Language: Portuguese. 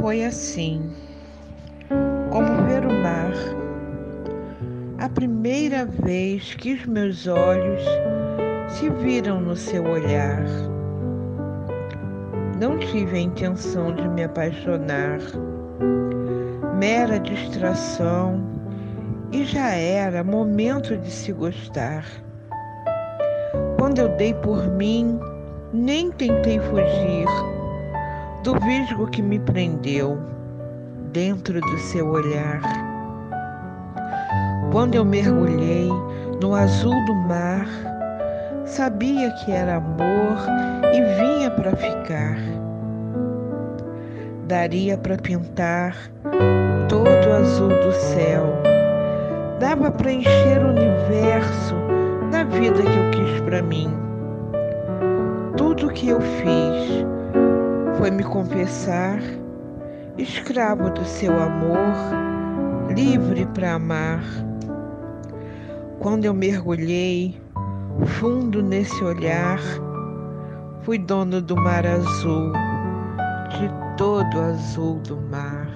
Foi assim, como ver o mar, a primeira vez que os meus olhos se viram no seu olhar. Não tive a intenção de me apaixonar, mera distração, e já era momento de se gostar. Quando eu dei por mim, nem tentei fugir do visgo que me prendeu dentro do seu olhar. Quando eu mergulhei no azul do mar, sabia que era amor e vinha para ficar. Daria para pintar todo o azul do céu, dava para encher o universo da vida que eu quis para mim. Tudo que eu fiz foi me confessar, escravo do seu amor, livre para amar. Quando eu mergulhei fundo nesse olhar, fui dono do mar azul, de todo o azul do mar.